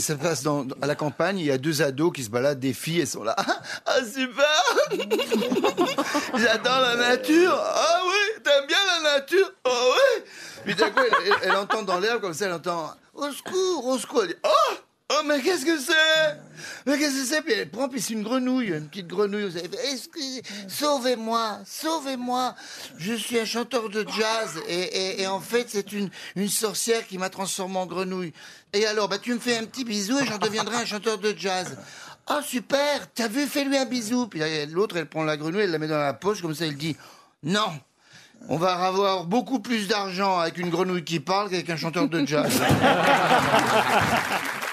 ça se passe dans, à la campagne, il y a deux ados qui se baladent, des filles, elles sont là. Ah, super J'adore la nature Ah oui, t'aimes bien la nature Ah oui Puis d'un coup, elle, entend dans l'herbe comme ça, elle entend Au secours, au secours Elle dit Oh, mais qu'est-ce que c'est? Mais qu'est-ce que c'est? Puis elle prend, puis c'est une grenouille, une petite grenouille. Vous avez Excusez, sauvez-moi, sauvez-moi. Je suis un chanteur de jazz et, en fait, c'est une, sorcière qui m'a transformé en grenouille. Et alors, bah, tu me fais un petit bisou et j'en deviendrai un chanteur de jazz. Ah, super, t'as vu, fais-lui un bisou. Puis l'autre, elle prend la grenouille, elle la met dans la poche, comme ça, elle dit Non, on va avoir beaucoup plus d'argent avec une grenouille qui parle qu'avec un chanteur de jazz.